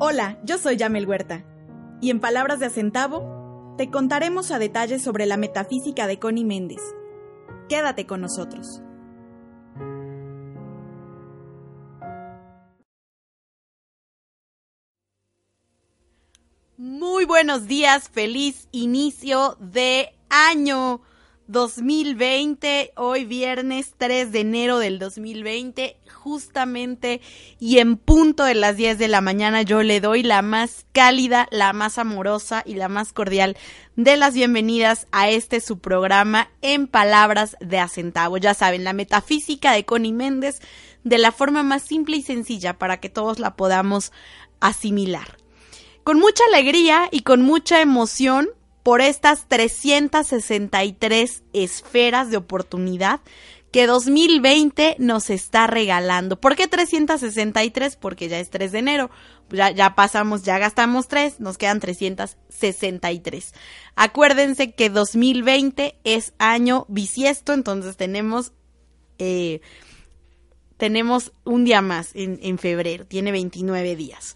Hola, yo soy Yamel Huerta, y en Palabras de Acentavo te contaremos a detalle sobre la metafísica de Connie Méndez. Quédate con nosotros. Muy buenos días, feliz inicio de año 2020, hoy viernes 3 de enero del 2020, justamente y en punto de las 10 de la mañana yo le doy la más cálida, la más amorosa y la más cordial de las bienvenidas a este su programa en palabras de acentavo. Ya saben, la metafísica de Connie Méndez de la forma más simple y sencilla para que todos la podamos asimilar con mucha alegría y con mucha emoción por estas 363 esferas de oportunidad que 2020 nos está regalando. ¿Por qué 363? Porque ya es 3 de enero. Ya, ya pasamos, ya gastamos 3, nos quedan 363. Acuérdense que 2020 es año bisiesto, entonces tenemos, eh, tenemos un día más en, en febrero, tiene 29 días.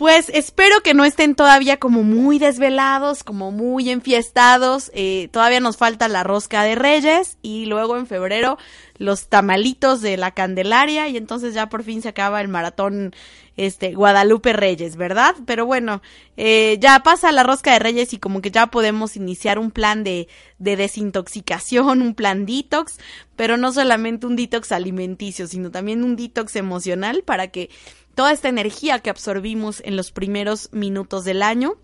Pues espero que no estén todavía como muy desvelados, como muy enfiestados. Eh, todavía nos falta la rosca de reyes y luego en febrero los tamalitos de la Candelaria y entonces ya por fin se acaba el maratón este Guadalupe Reyes, ¿verdad? Pero bueno, eh, ya pasa la rosca de Reyes y como que ya podemos iniciar un plan de, de desintoxicación, un plan detox, pero no solamente un detox alimenticio, sino también un detox emocional para que toda esta energía que absorbimos en los primeros minutos del año,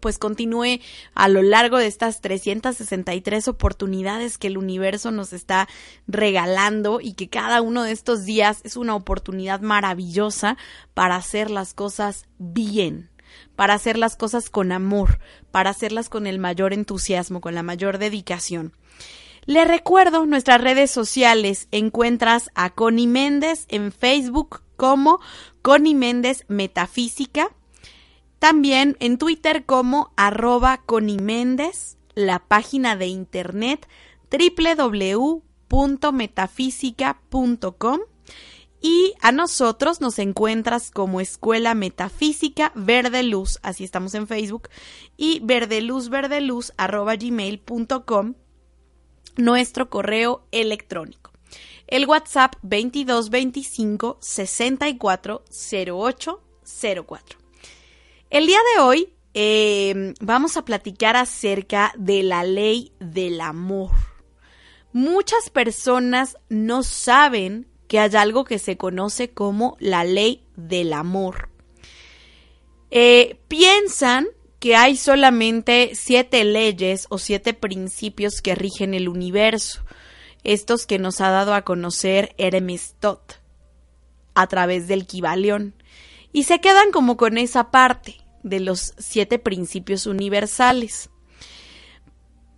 pues continúe a lo largo de estas 363 oportunidades que el universo nos está regalando y que cada uno de estos días es una oportunidad maravillosa para hacer las cosas bien para hacer las cosas con amor, para hacerlas con el mayor entusiasmo, con la mayor dedicación. Le recuerdo nuestras redes sociales. Encuentras a Connie Méndez en Facebook como Connie Méndez Metafísica. También en Twitter como arroba Connie la página de internet www.metafísica.com y a nosotros nos encuentras como Escuela Metafísica Verde Luz, así estamos en Facebook, y verdeluzverdeluz arroba nuestro correo electrónico el WhatsApp 2225 640804. El día de hoy eh, vamos a platicar acerca de la ley del amor. Muchas personas no saben que hay algo que se conoce como la ley del amor. Eh, piensan que hay solamente siete leyes o siete principios que rigen el universo estos que nos ha dado a conocer Hermes Tot a través del Kibalión, y se quedan como con esa parte de los siete principios universales.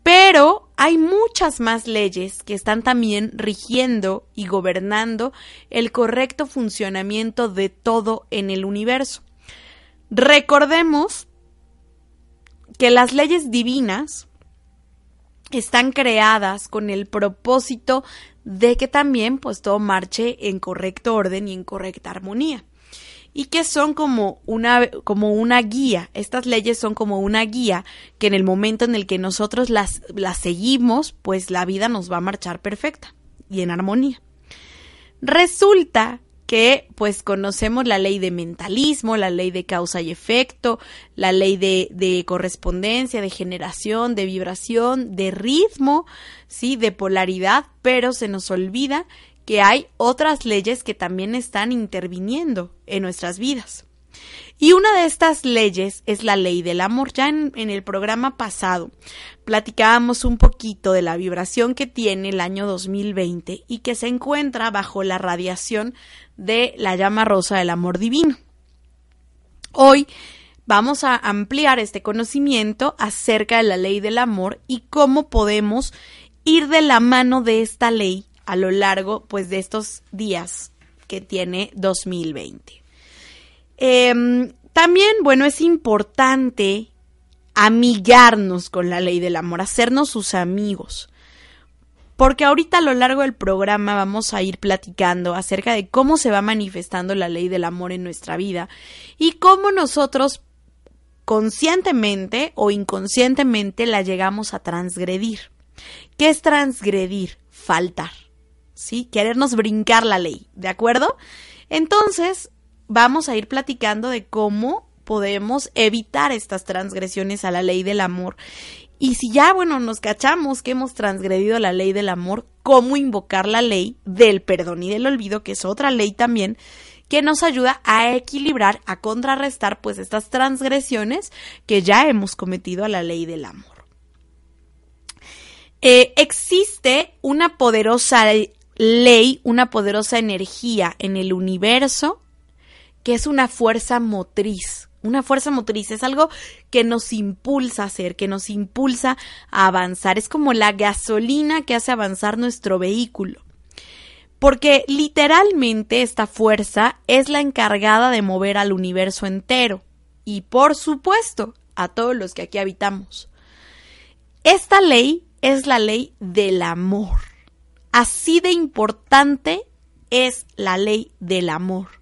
Pero hay muchas más leyes que están también rigiendo y gobernando el correcto funcionamiento de todo en el universo. Recordemos que las leyes divinas están creadas con el propósito de que también pues todo marche en correcto orden y en correcta armonía y que son como una como una guía. Estas leyes son como una guía que en el momento en el que nosotros las las seguimos, pues la vida nos va a marchar perfecta y en armonía. Resulta que pues conocemos la ley de mentalismo, la ley de causa y efecto, la ley de, de correspondencia, de generación, de vibración, de ritmo, sí, de polaridad, pero se nos olvida que hay otras leyes que también están interviniendo en nuestras vidas. Y una de estas leyes es la ley del amor. Ya en, el programa pasado platicábamos un poquito de la vibración que tiene el año 2020 y que se encuentra bajo la radiación de la llama rosa del amor divino. Hoy vamos a ampliar este conocimiento acerca de la ley del amor y cómo podemos ir de la mano de esta ley a lo largo pues de estos días que tiene 2020. Em, también, bueno, es importante amigarnos con la ley del amor, hacernos sus amigos. porque ahorita a lo largo del programa vamos a ir platicando acerca de cómo se va manifestando la ley del amor en nuestra vida y cómo nosotros conscientemente o inconscientemente la llegamos a transgredir. ¿Qué es transgredir? Faltar. ¿Sí? Querernos brincar la ley, ¿de acuerdo? Entonces, vamos a ir platicando de cómo podemos evitar estas transgresiones a la ley del amor y si ya, bueno, nos cachamos que hemos transgredido la ley del amor, ¿cómo invocar la ley del perdón y del olvido, que es otra ley también, que nos ayuda a equilibrar, a contrarrestar, pues, estas transgresiones que ya hemos cometido a la ley del amor? Eh, existe una poderosa ley, una poderosa energía en el universo, que es una fuerza motriz una fuerza motriz es algo que nos impulsa a hacer, que nos impulsa a avanzar. Es como la gasolina que hace avanzar nuestro vehículo. Porque literalmente esta fuerza es la encargada de mover al universo entero. Y por supuesto, a todos los que aquí habitamos. Esta ley es la ley del amor. Así de importante es la ley del amor.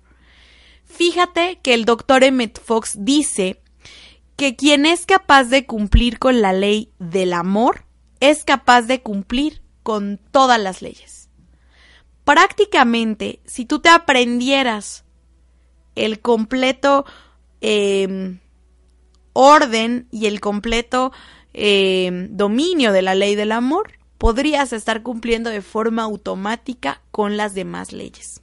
Fíjate que el doctor Emmett Fox dice que quien es capaz de cumplir con la ley del amor es capaz de cumplir con todas las leyes. Prácticamente, si tú te aprendieras el completo em, orden y el completo em, dominio de la ley del amor, podrías estar cumpliendo de forma automática con las demás leyes.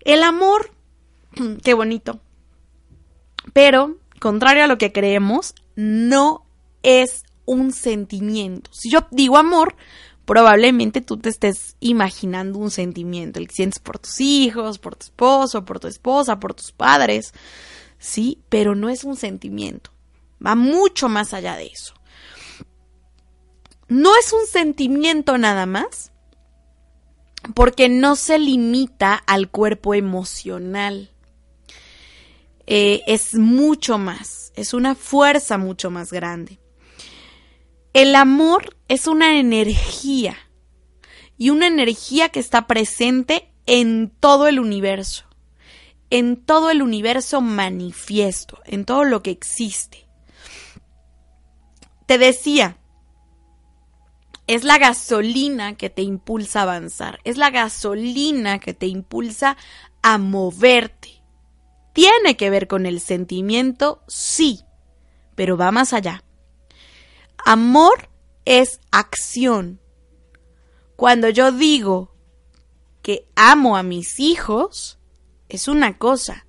El amor Qué bonito. Pero, contrario a lo que creemos, no es un sentimiento. Si yo digo amor, probablemente tú te estés imaginando un sentimiento, el que sientes por tus hijos, por tu esposo, por tu esposa, por tus padres, sí, pero no es un sentimiento, va mucho más allá de eso. No es un sentimiento nada más, porque no se limita al cuerpo emocional. Eh, es mucho más, es una fuerza mucho más grande. El amor es una energía y una energía que está presente en todo el universo, en todo el universo manifiesto, en todo lo que existe. Te decía, es la gasolina que te impulsa a avanzar, es la gasolina que te impulsa a moverte tiene que ver con el sentimiento, sí, pero va más allá. Amor es acción. Cuando yo digo que amo a mis hijos, es una cosa.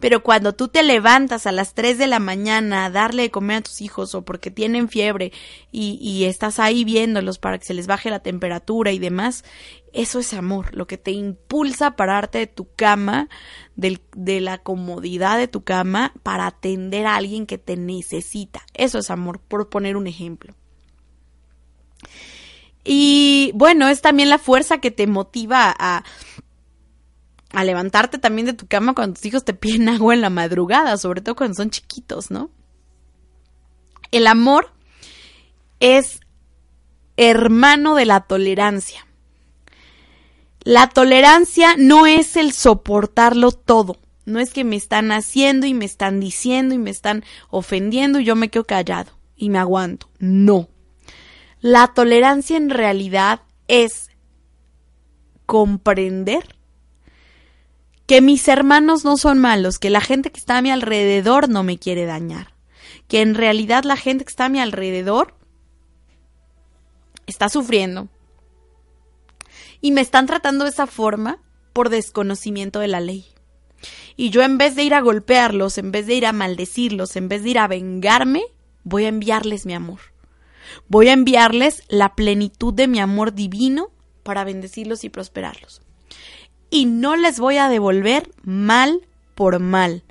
Pero cuando tú te levantas a las 3 de la mañana a darle de comer a tus hijos o porque tienen fiebre y, y, estás ahí viéndolos para que se les baje la temperatura y demás, eso es amor, lo que te impulsa a pararte de tu cama, de la comodidad de tu cama, para atender a alguien que te necesita. Eso es amor, por poner un ejemplo. Y bueno, es también la fuerza que te motiva a, a levantarte también de tu cama cuando tus hijos te piden agua en la madrugada, sobre todo cuando son chiquitos, ¿no? El amor es hermano de la tolerancia. La tolerancia no es el soportarlo todo. No es que me están haciendo y me están diciendo y me están ofendiendo y yo me quedo callado y me aguanto. No. La tolerancia en realidad es comprender que mis hermanos no son malos, que la gente que está a mi alrededor no me quiere dañar, que en realidad la gente que está a mi alrededor está sufriendo, y me están tratando de esa forma por desconocimiento de la ley. Y yo en vez de ir a golpearlos, en vez de ir a maldecirlos, en vez de ir a vengarme, voy a enviarles mi amor. Voy a enviarles la plenitud de mi amor divino para bendecirlos y prosperarlos. Y no les voy a devolver mal por mal.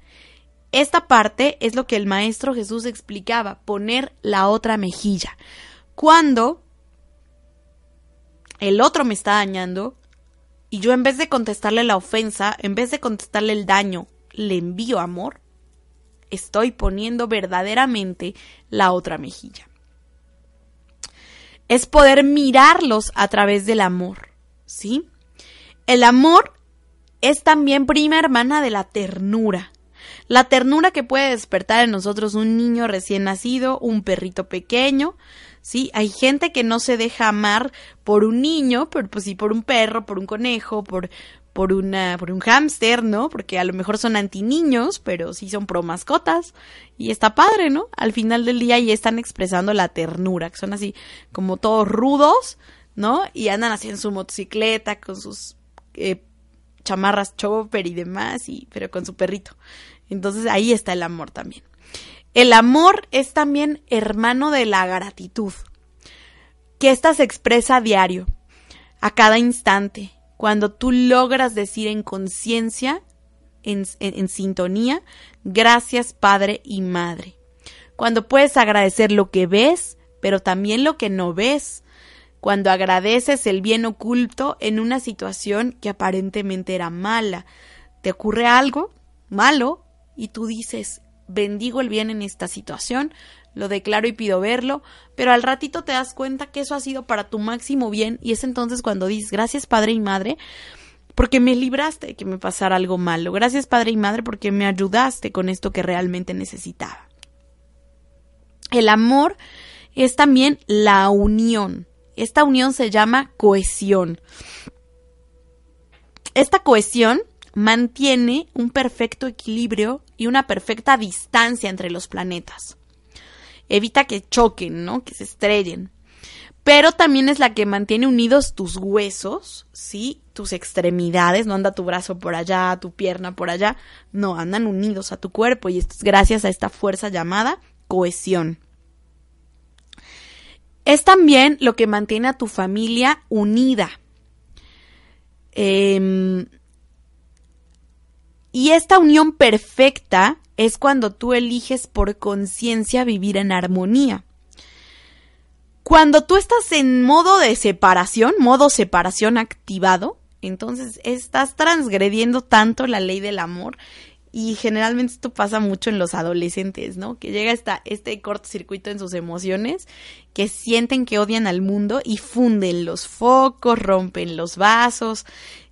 Esta parte es lo que el Maestro Jesús explicaba, poner la otra mejilla. Cuando el otro me está dañando y yo en vez de contestarle la ofensa, en vez de contestarle el daño, le envío amor, estoy poniendo verdaderamente la otra mejilla. es poder mirarlos a través del amor, ¿sí? El amor es también prima hermana de la ternura. La ternura que puede despertar en nosotros un niño recién nacido, un perrito pequeño, ¿sí? Hay gente que no se deja amar por un niño, pero pues sí por un perro, por un conejo, por, por una, por un hámster, ¿no? Porque a lo mejor son anti niños, pero sí son pro mascotas. Y está padre, ¿no? Al final del día y están expresando la ternura, que son así como todos rudos, ¿no? Y andan así en su motocicleta con sus eh, chamarras chopper y demás, y, pero con su perrito. Entonces ahí está el amor también. El amor es también hermano de la gratitud, que ésta se expresa a diario, a cada instante, cuando tú logras decir en conciencia, en, en, sintonía, gracias Padre y Madre. Cuando puedes agradecer lo que ves, pero también lo que no ves. Cuando agradeces el bien oculto en una situación que aparentemente era mala. Te ocurre algo malo y tú dices, bendigo el bien en esta situación, lo declaro y pido verlo, pero al ratito te das cuenta que eso ha sido para tu máximo bien y es entonces cuando dices, gracias Padre y Madre, porque me libraste de que me pasara algo malo, gracias Padre y Madre porque me ayudaste con esto que realmente necesitaba. El amor es también la unión. Esta unión se llama cohesión. Esta cohesión mantiene un perfecto equilibrio y una perfecta distancia entre los planetas. Evita que choquen, ¿no? Que se estrellen. Pero también es la que mantiene unidos tus huesos, ¿sí? Tus extremidades, no anda tu brazo por allá, tu pierna por allá, no, andan unidos a tu cuerpo y esto es gracias a esta fuerza llamada cohesión. Es también lo que mantiene a tu familia unida. Eh, y esta unión perfecta es cuando tú eliges por conciencia vivir en armonía. Cuando tú estás en modo de separación, modo separación activado, entonces estás transgrediendo tanto la ley del amor y generalmente esto pasa mucho en los adolescentes, ¿no? Que llega esta, este cortocircuito en sus emociones, que sienten que odian al mundo y funden los focos, rompen los vasos,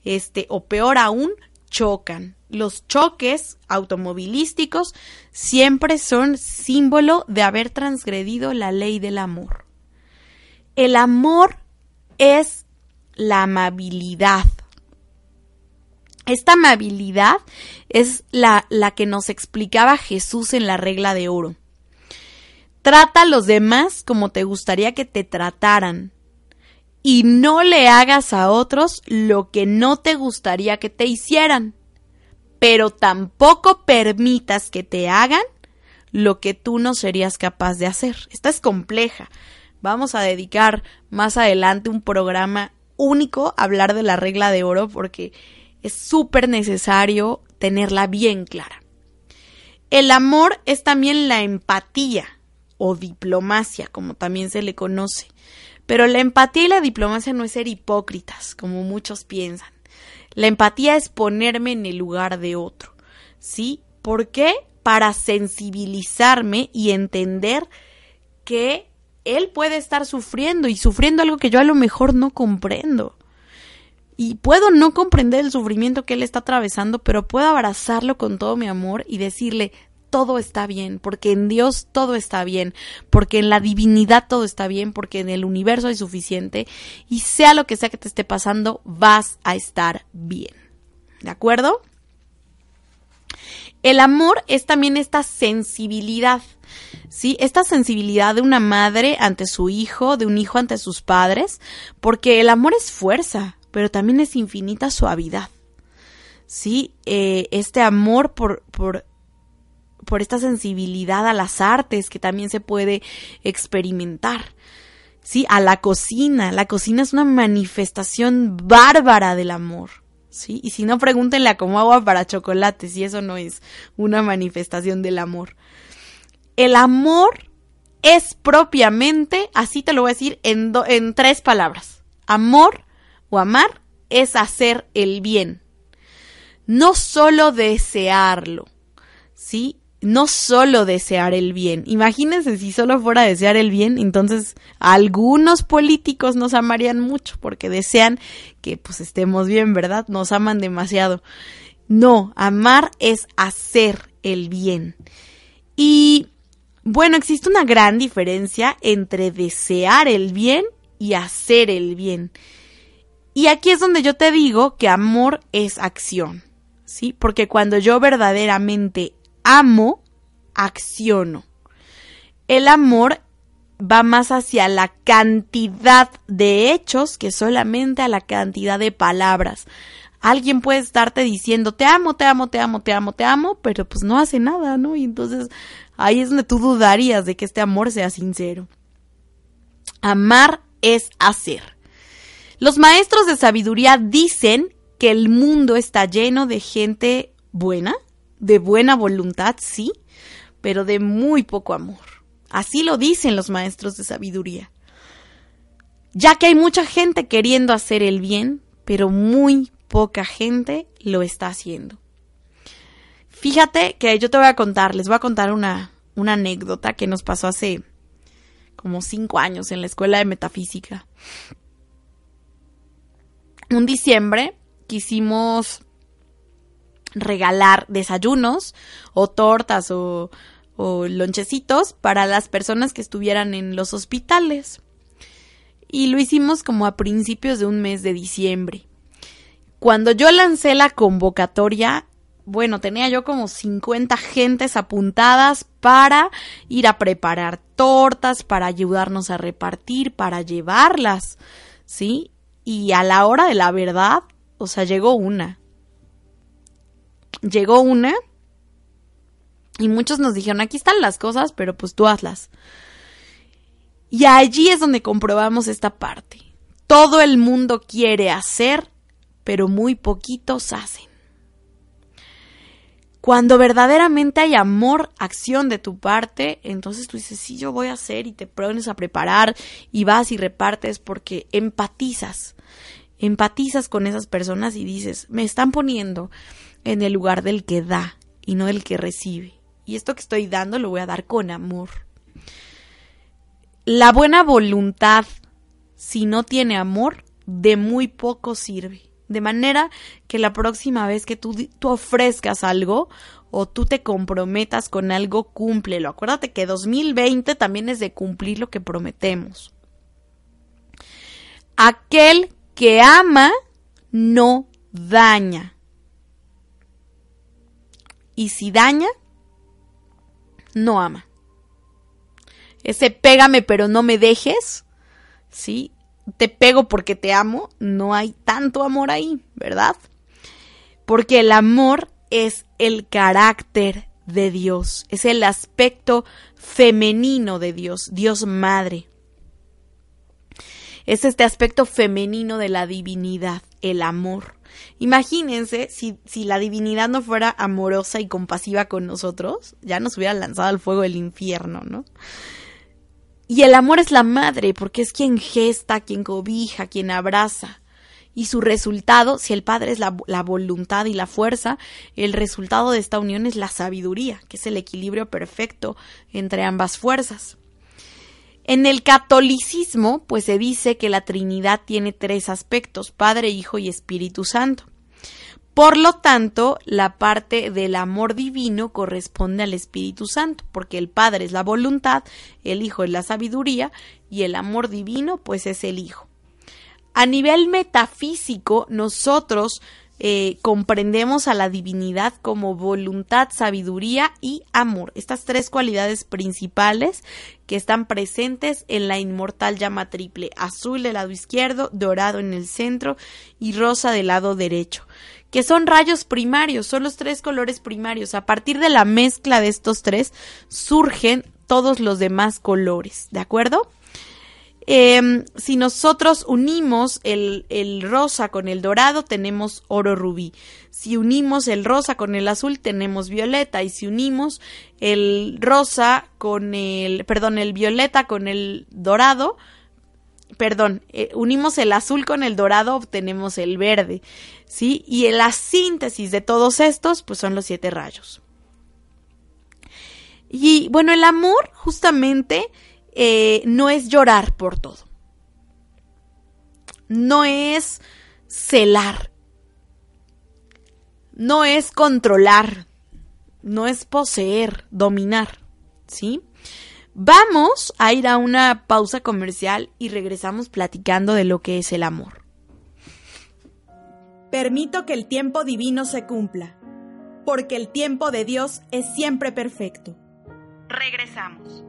este, o peor aún, chocan. Los choques automovilísticos siempre son símbolo de haber transgredido la ley del amor. El amor es la amabilidad. Esta amabilidad es la, la, que nos explicaba Jesús en la regla de oro. Trata a los demás como te gustaría que te trataran y no le hagas a otros lo que no te gustaría que te hicieran, pero tampoco permitas que te hagan lo que tú no serías capaz de hacer. Esta es compleja. Vamos a dedicar más adelante un programa único a hablar de la regla de oro porque es súper necesario tenerla bien clara. El amor es también la empatía o diplomacia, como también se le conoce. Pero la empatía y la diplomacia no es ser hipócritas, como muchos piensan. La empatía es ponerme en el lugar de otro. ¿Sí? ¿Por qué? Para sensibilizarme y entender que él puede estar sufriendo y sufriendo algo que yo a lo mejor no comprendo. Y puedo no comprender el sufrimiento que él está atravesando, pero puedo abrazarlo con todo mi amor y decirle, todo está bien, porque en Dios todo está bien, porque en la divinidad todo está bien, porque en el universo hay suficiente y sea lo que sea que te esté pasando, vas a estar bien. ¿De acuerdo? El amor es también esta sensibilidad, ¿sí? Esta sensibilidad de una madre ante su hijo, de un hijo ante sus padres, porque el amor es fuerza, pero también es infinita suavidad. ¿Sí? Eh, este amor por, por por esta sensibilidad a las artes que también se puede experimentar. Sí, a la cocina. La cocina es una manifestación bárbara del amor. ¿Sí? Y si no, pregúntenle a cómo agua para chocolate, si eso no es una manifestación del amor. El amor es propiamente, así te lo voy a decir en, en tres palabras. Amor o amar es hacer el bien. No solo desearlo, ¿sí? no solo desear el bien. Imagínense si solo fuera desear el bien, entonces algunos políticos nos amarían mucho porque desean que pues estemos bien, ¿verdad? Nos aman demasiado. No, amar es hacer el bien. Y bueno, existe una gran diferencia entre desear el bien y hacer el bien. Y aquí es donde yo te digo que amor es acción, ¿sí? Porque cuando yo verdaderamente amo, acciono. El amor va más hacia la cantidad de hechos que solamente a la cantidad de palabras. Alguien puede estarte diciendo te amo, te amo, te amo, te amo, te amo, pero pues no hace nada, ¿no? Y entonces ahí es donde tú dudarías de que este amor sea sincero. Amar es hacer. Los maestros de sabiduría dicen que el mundo está lleno de gente buena, de buena voluntad, sí, pero de muy poco amor. Así lo dicen los maestros de sabiduría. Ya que hay mucha gente queriendo hacer el bien, pero muy poca gente lo está haciendo. Fíjate que yo te voy a contar, les voy a contar una, una anécdota que nos pasó hace como cinco años en la escuela de metafísica. Un diciembre quisimos regalar desayunos o tortas o, lonchecitos para las personas que estuvieran en los hospitales. Y lo hicimos como a principios de un mes de diciembre. Cuando yo lancé la convocatoria, bueno, tenía yo como 50 gentes apuntadas para ir a preparar tortas, para ayudarnos a repartir, para llevarlas, ¿sí? Y a la hora de la verdad, o sea, llegó una llegó una y muchos nos dijeron, aquí están las cosas, pero pues tú hazlas. Y allí es donde comprobamos esta parte. Todo el mundo quiere hacer, pero muy poquitos hacen. Cuando verdaderamente hay amor, acción de tu parte, entonces tú dices, sí, yo voy a hacer y te pones a preparar y vas y repartes porque empatizas, empatizas con esas personas y dices, me están poniendo en el lugar del que da y no del que recibe. Y esto que estoy dando lo voy a dar con amor. La buena voluntad, si no tiene amor, de muy poco sirve. De manera que la próxima vez que tú, tú, ofrezcas algo o tú te comprometas con algo, cúmplelo. Acuérdate que 2020 también es de cumplir lo que prometemos. Aquel que ama no daña. Y si daña, no ama. Ese pégame pero no me dejes, ¿sí? Te pego porque te amo, no hay tanto amor ahí, ¿verdad? Porque el amor es el carácter de Dios, es el aspecto femenino de Dios, Dios Madre. Es este aspecto femenino de la divinidad, el amor. Imagínense si, si la divinidad no fuera amorosa y compasiva con nosotros, ya nos hubiera lanzado al fuego del infierno, ¿no? Y el amor es la madre, porque es quien gesta, quien cobija, quien abraza. Y su resultado, si el padre es la, la, voluntad y la fuerza, el resultado de esta unión es la sabiduría, que es el equilibrio perfecto entre ambas fuerzas. En el catolicismo, pues se dice que la Trinidad tiene tres aspectos, Padre, Hijo y Espíritu Santo. Por lo tanto, la parte del amor divino corresponde al Espíritu Santo, porque el Padre es la voluntad, el Hijo es la sabiduría y el amor divino pues es el Hijo. A nivel metafísico, nosotros eh, comprendemos a la divinidad como voluntad, sabiduría y amor. Estas tres cualidades principales que están presentes en la inmortal llama triple, azul del lado izquierdo, dorado en el centro y rosa del lado derecho, que son rayos primarios, son los tres colores primarios. A partir de la mezcla de estos tres surgen todos los demás colores, ¿de acuerdo? Em, si nosotros unimos el, el, rosa con el dorado, tenemos oro rubí. Si unimos el rosa con el azul, tenemos violeta. Y si unimos el rosa con el, perdón, el violeta con el dorado, perdón, eh, unimos el azul con el dorado, obtenemos el verde. ¿Sí? Y en la síntesis de todos estos, pues son los siete rayos. Y bueno, el amor justamente eh, no es llorar por todo. No es celar. No es controlar. No es poseer, dominar. ¿Sí? Vamos a ir a una pausa comercial y regresamos platicando de lo que es el amor. Permito que el tiempo divino se cumpla, porque el tiempo de Dios es siempre perfecto. Regresamos.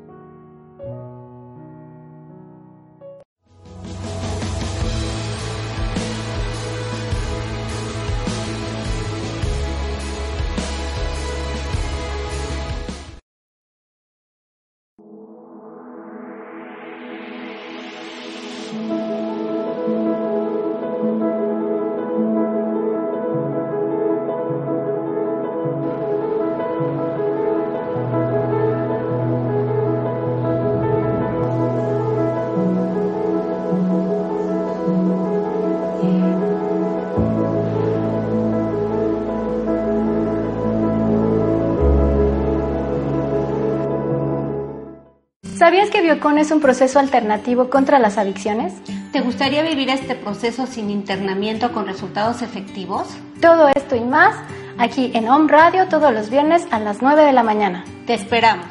Biocon es un proceso alternativo contra las adicciones? ¿Te gustaría vivir este proceso sin internamiento con resultados efectivos? Todo esto y más aquí en Home Radio todos los viernes a las 9 de la mañana. Te esperamos.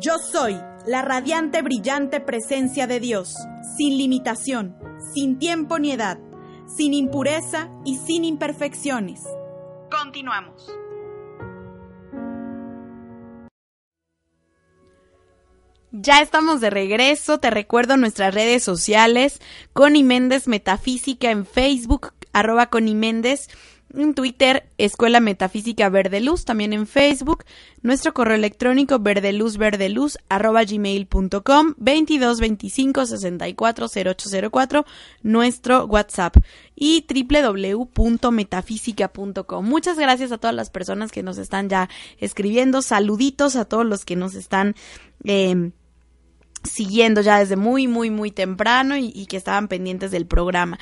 Yo soy la radiante, brillante presencia de Dios, sin limitación, sin tiempo ni edad, sin impureza y sin imperfecciones. Continuamos. Ya estamos de regreso. Te recuerdo nuestras redes sociales. Connie Méndez Metafísica en Facebook, arroba Connie Méndez. En Twitter, Escuela Metafísica Verde Luz, también en Facebook. Nuestro correo electrónico verdeluzverdeluz arroba gmail.com 2225 640804 nuestro WhatsApp y www.metafísica.com. Muchas gracias a todas las personas que nos están ya escribiendo. Saluditos a todos los que nos están eh, siguiendo ya desde muy, muy, muy temprano y, que estaban pendientes del programa.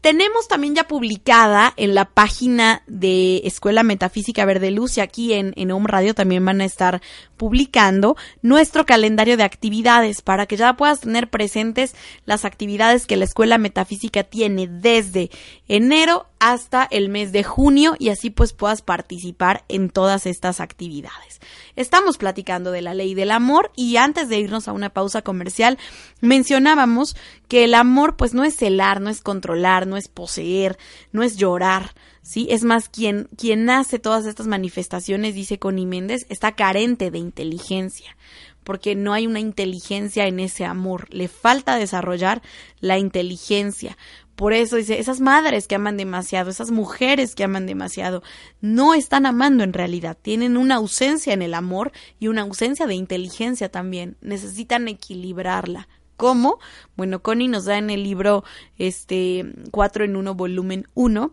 Tenemos también ya publicada en la página de Escuela Metafísica Verde Luz y aquí en, en Home Radio también van a estar publicando nuestro calendario de actividades para que ya puedas tener presentes las actividades que la Escuela Metafísica tiene desde enero hasta el mes de junio y así pues puedas participar en todas estas actividades. Estamos platicando de la ley del amor y antes de irnos a una pausa comercial mencionábamos que el amor pues no es celar, no es controlar, no es poseer, no es llorar, ¿sí? Es más, quien, quien hace todas estas manifestaciones, dice Connie Méndez, está carente de inteligencia porque no hay una inteligencia en ese amor, le falta desarrollar la inteligencia, por eso dice, esas madres que aman demasiado, esas mujeres que aman demasiado, no están amando en realidad, tienen una ausencia en el amor y una ausencia de inteligencia también, necesitan equilibrarla. ¿Cómo? Bueno, Connie nos da en el libro este 4 en 1 volumen 1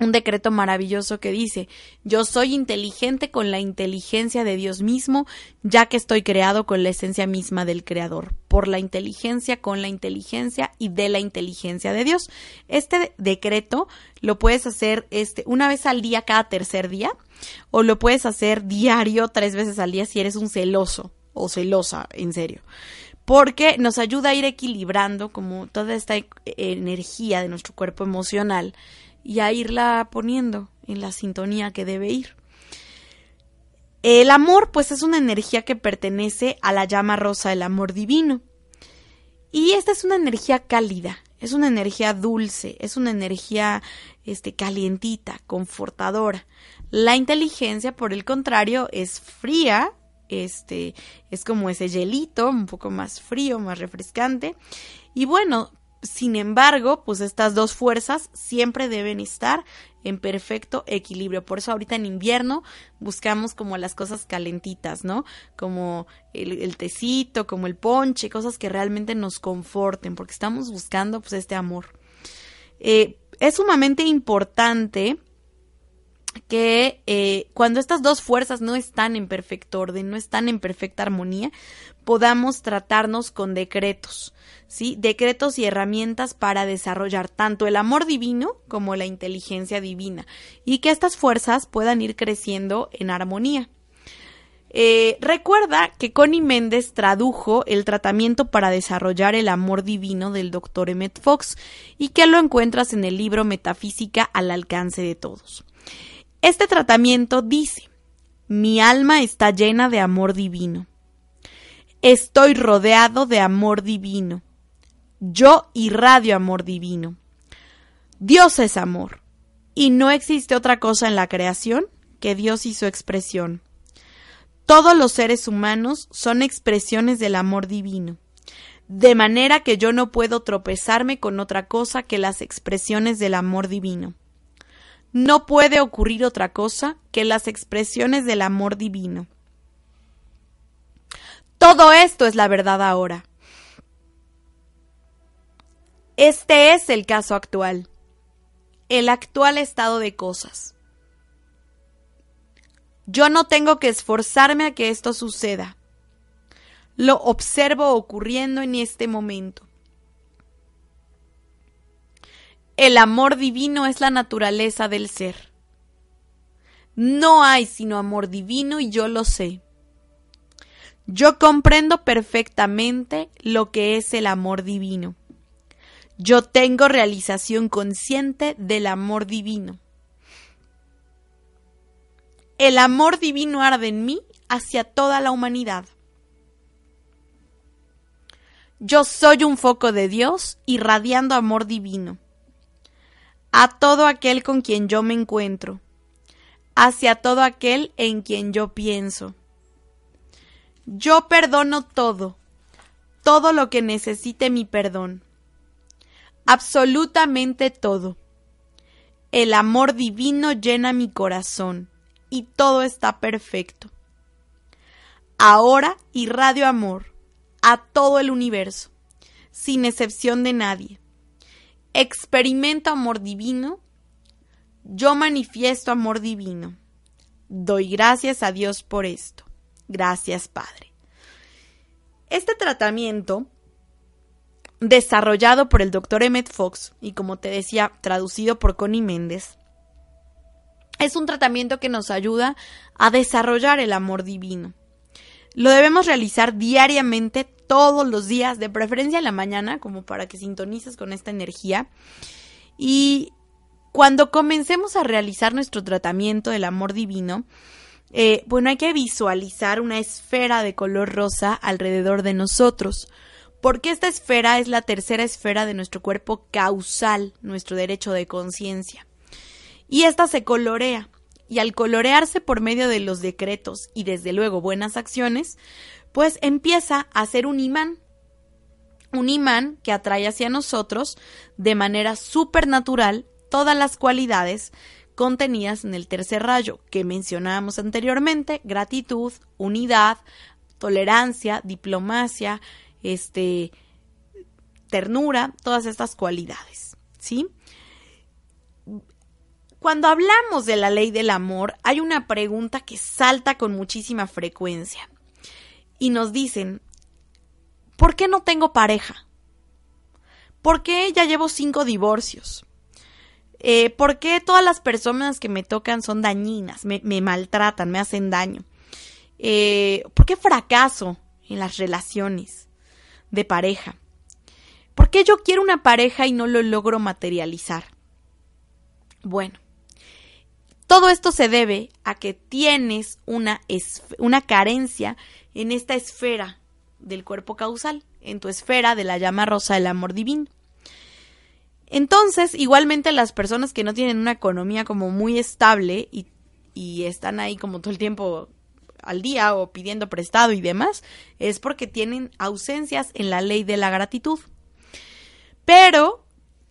un decreto maravilloso que dice, yo soy inteligente con la inteligencia de Dios mismo, ya que estoy creado con la esencia misma del Creador, por la inteligencia, con la inteligencia y de la inteligencia de Dios. Este decreto lo puedes hacer este, una vez al día cada tercer día, o lo puedes hacer diario tres veces al día si eres un celoso o celosa, en serio porque nos ayuda a ir equilibrando como toda esta e-, energía de nuestro cuerpo emocional y a irla poniendo en la sintonía que debe ir. El amor, pues, es una energía que pertenece a la llama rosa del amor divino. Y esta es una energía cálida, es una energía dulce, es una energía este calientita, confortadora. La inteligencia, por el contrario, es fría, este es como ese hielito, un poco más frío, más refrescante. Y bueno, sin embargo, pues estas dos fuerzas siempre deben estar en perfecto equilibrio. Por eso ahorita en invierno buscamos como las cosas calentitas, ¿no? Como el, tecito, como el ponche, cosas que realmente nos conforten, porque estamos buscando pues este amor. Eh, es sumamente importante que eh, cuando estas dos fuerzas no están en perfecto orden, no están en perfecta armonía, podamos tratarnos con decretos, ¿sí? Decretos y herramientas para desarrollar tanto el amor divino como la inteligencia divina y que estas fuerzas puedan ir creciendo en armonía. Eh, recuerda que Connie Méndez tradujo el tratamiento para desarrollar el amor divino del Dr. Emmett Fox y que lo encuentras en el libro Metafísica al alcance de todos. Este tratamiento dice, mi alma está llena de amor divino. Estoy rodeado de amor divino. Yo irradio amor divino. Dios es amor, y no existe otra cosa en la creación que Dios y su expresión. Todos los seres humanos son expresiones del amor divino, de manera que yo no puedo tropezarme con otra cosa que las expresiones del amor divino. No puede ocurrir otra cosa que las expresiones del amor divino. Todo esto es la verdad ahora. Este es el caso actual, el actual estado de cosas. Yo no tengo que esforzarme a que esto suceda. Lo observo ocurriendo en este momento. El amor divino es la naturaleza del ser. No hay sino amor divino y yo lo sé. Yo comprendo perfectamente lo que es el amor divino. Yo tengo realización consciente del amor divino. El amor divino arde en mí hacia toda la humanidad. Yo soy un foco de Dios irradiando amor divino a todo aquel con quien yo me encuentro, hacia todo aquel en quien yo pienso. Yo perdono todo, todo lo que necesite mi perdón, absolutamente todo. El amor divino llena mi corazón y todo está perfecto. Ahora irradio amor a todo el universo, sin excepción de nadie. Experimento amor divino. Yo manifiesto amor divino. Doy gracias a Dios por esto. Gracias, Padre. Este tratamiento, desarrollado por el doctor Emmett Fox y como te decía, traducido por Connie Méndez, es un tratamiento que nos ayuda a desarrollar el amor divino. Lo debemos realizar diariamente, todos los días, de preferencia en la mañana, como para que sintonices con esta energía. Y cuando comencemos a realizar nuestro tratamiento del amor divino, eh, bueno, hay que visualizar una esfera de color rosa alrededor de nosotros, porque esta esfera es la tercera esfera de nuestro cuerpo causal, nuestro derecho de conciencia y ésta se colorea. Y al colorearse por medio de los decretos y desde luego buenas acciones, pues empieza a ser un imán. Un imán que atrae hacia nosotros de manera supernatural todas las cualidades contenidas en el tercer rayo que mencionábamos anteriormente, gratitud, unidad, tolerancia, diplomacia, este ternura, todas estas cualidades, ¿sí? Cuando hablamos de la ley del amor, hay una pregunta que salta con muchísima frecuencia. Y nos dicen, ¿por qué no tengo pareja? ¿Por qué ya llevo cinco divorcios? Eh, ¿Por qué todas las personas que me tocan son dañinas, me, maltratan, me hacen daño? Eh, ¿Por qué fracaso en las relaciones de pareja? ¿Por qué yo quiero una pareja y no lo logro materializar? Bueno, todo esto se debe a que tienes una, una carencia en esta esfera del cuerpo causal, en tu esfera de la llama rosa del amor divino. Entonces, igualmente las personas que no tienen una economía como muy estable y, y están ahí como todo el tiempo al día o pidiendo prestado y demás, es porque tienen ausencias en la ley de la gratitud. Pero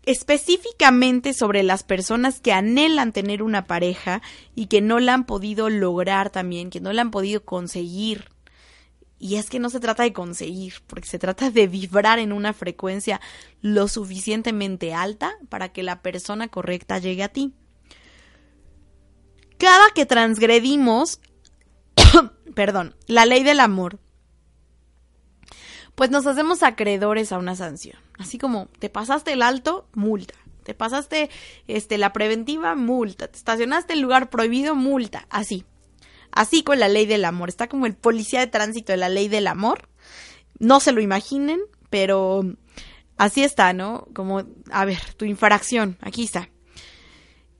específicamente sobre las personas que anhelan tener una pareja y que no la han podido lograr también, que no la han podido conseguir. Y es que no se trata de conseguir, porque se trata de vibrar en una frecuencia lo suficientemente alta para que la persona correcta llegue a ti. Cada que transgredimos, perdón, la ley del amor, pues nos hacemos acreedores a una sanción. Así como te pasaste el alto, multa. Te pasaste este la preventiva, multa. Te estacionaste en lugar prohibido, multa. Así. Así con la ley del amor. Está como el policía de tránsito de la ley del amor. No se lo imaginen, pero así está, ¿no? Como, a ver, tu infracción, aquí está.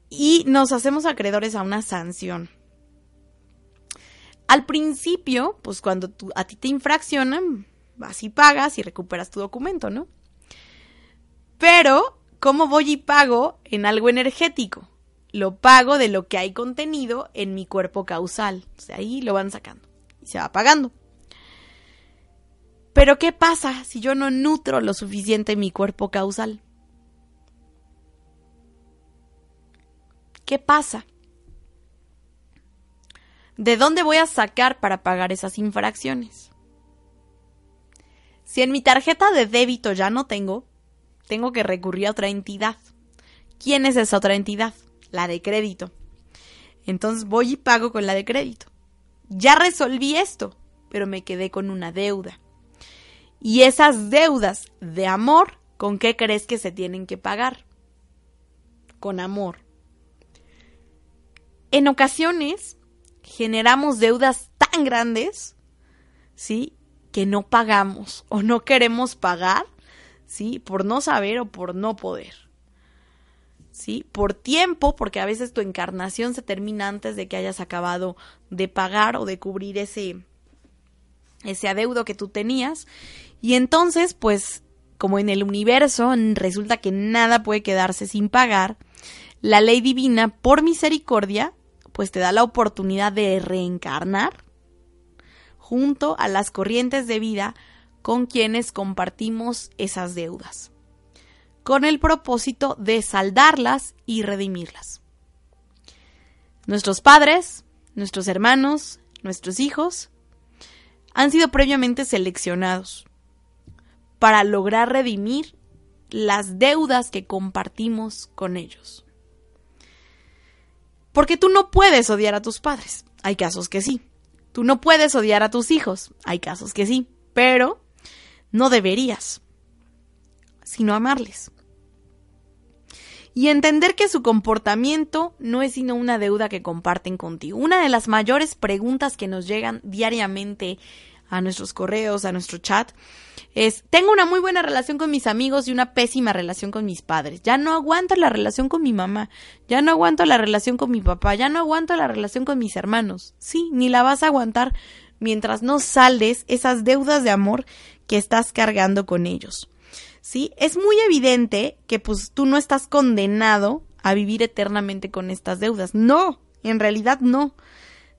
Y nos hacemos acreedores a una sanción. Al principio, pues cuando a ti te infraccionan, vas y pagas y recuperas tu documento, ¿no? Pero, ¿cómo voy y pago en algo energético? Lo pago de lo que hay contenido en mi cuerpo causal. O sea, ahí lo van sacando y se va pagando. Pero ¿qué pasa si yo no nutro lo suficiente mi cuerpo causal? ¿Qué pasa? ¿De dónde voy a sacar para pagar esas infracciones? Si en mi tarjeta de débito ya no tengo, tengo que recurrir a otra entidad. ¿Quién es esa otra entidad? La de crédito. Entonces voy y pago con la de crédito. Ya resolví esto, pero me quedé con una deuda. Y esas deudas de amor, ¿con qué crees que se tienen que pagar? Con amor. En ocasiones generamos deudas tan grandes, ¿sí? Que no pagamos o no queremos pagar, ¿sí? Por no saber o por no poder. ¿Sí? Por tiempo, porque a veces tu encarnación se termina antes de que hayas acabado de pagar o de cubrir ese, ese adeudo que tú tenías. Y entonces, pues, como en el universo resulta que nada puede quedarse sin pagar, la ley divina, por misericordia, pues te da la oportunidad de reencarnar junto a las corrientes de vida con quienes compartimos esas deudas, con el propósito de saldarlas y redimirlas. Nuestros padres, nuestros hermanos, nuestros hijos han sido previamente seleccionados para lograr redimir las deudas que compartimos con ellos. Porque tú no puedes odiar a tus padres. Hay casos que sí. Tú no puedes odiar a tus hijos. Hay casos que sí. Pero no deberías, sino amarles. Y entender que su comportamiento no es sino una deuda que comparten contigo. Una de las mayores preguntas que nos llegan diariamente a nuestros correos, a nuestro chat, es, tengo una muy buena relación con mis amigos y una pésima relación con mis padres. Ya no aguanto la relación con mi mamá, ya no aguanto la relación con mi papá, ya no aguanto la relación con mis hermanos. Sí, ni la vas a aguantar mientras no saldes esas deudas de amor que estás cargando con ellos. ¿Sí? Es muy evidente que pues tú no estás condenado a vivir eternamente con estas deudas. No, en realidad no.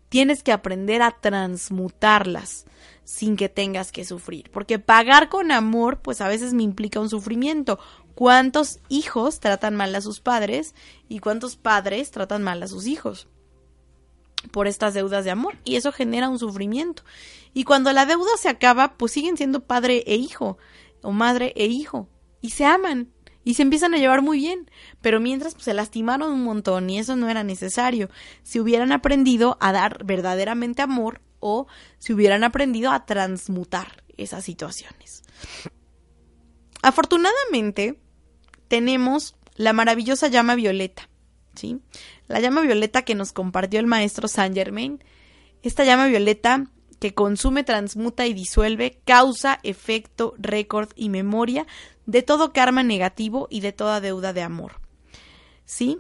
Tienes que aprender a transmutarlas sin que tengas que sufrir. Porque pagar con amor, pues a veces me implica un sufrimiento. ¿Cuántos hijos tratan mal a sus padres y cuántos padres tratan mal a sus hijos? por estas deudas de amor y eso genera un sufrimiento. Y cuando la deuda se acaba, pues siguen siendo padre e hijo o madre e hijo y se aman y se empiezan a llevar muy bien, pero mientras pues, se lastimaron un montón y eso no era necesario. Si hubieran aprendido a dar verdaderamente amor o si hubieran aprendido a transmutar esas situaciones. Afortunadamente, tenemos la maravillosa llama violeta, ¿sí? La llama violeta que nos compartió el maestro Saint Germain. Esta llama violeta que consume, transmuta y disuelve, causa, efecto, récord y memoria de todo karma negativo y de toda deuda de amor. ¿Sí?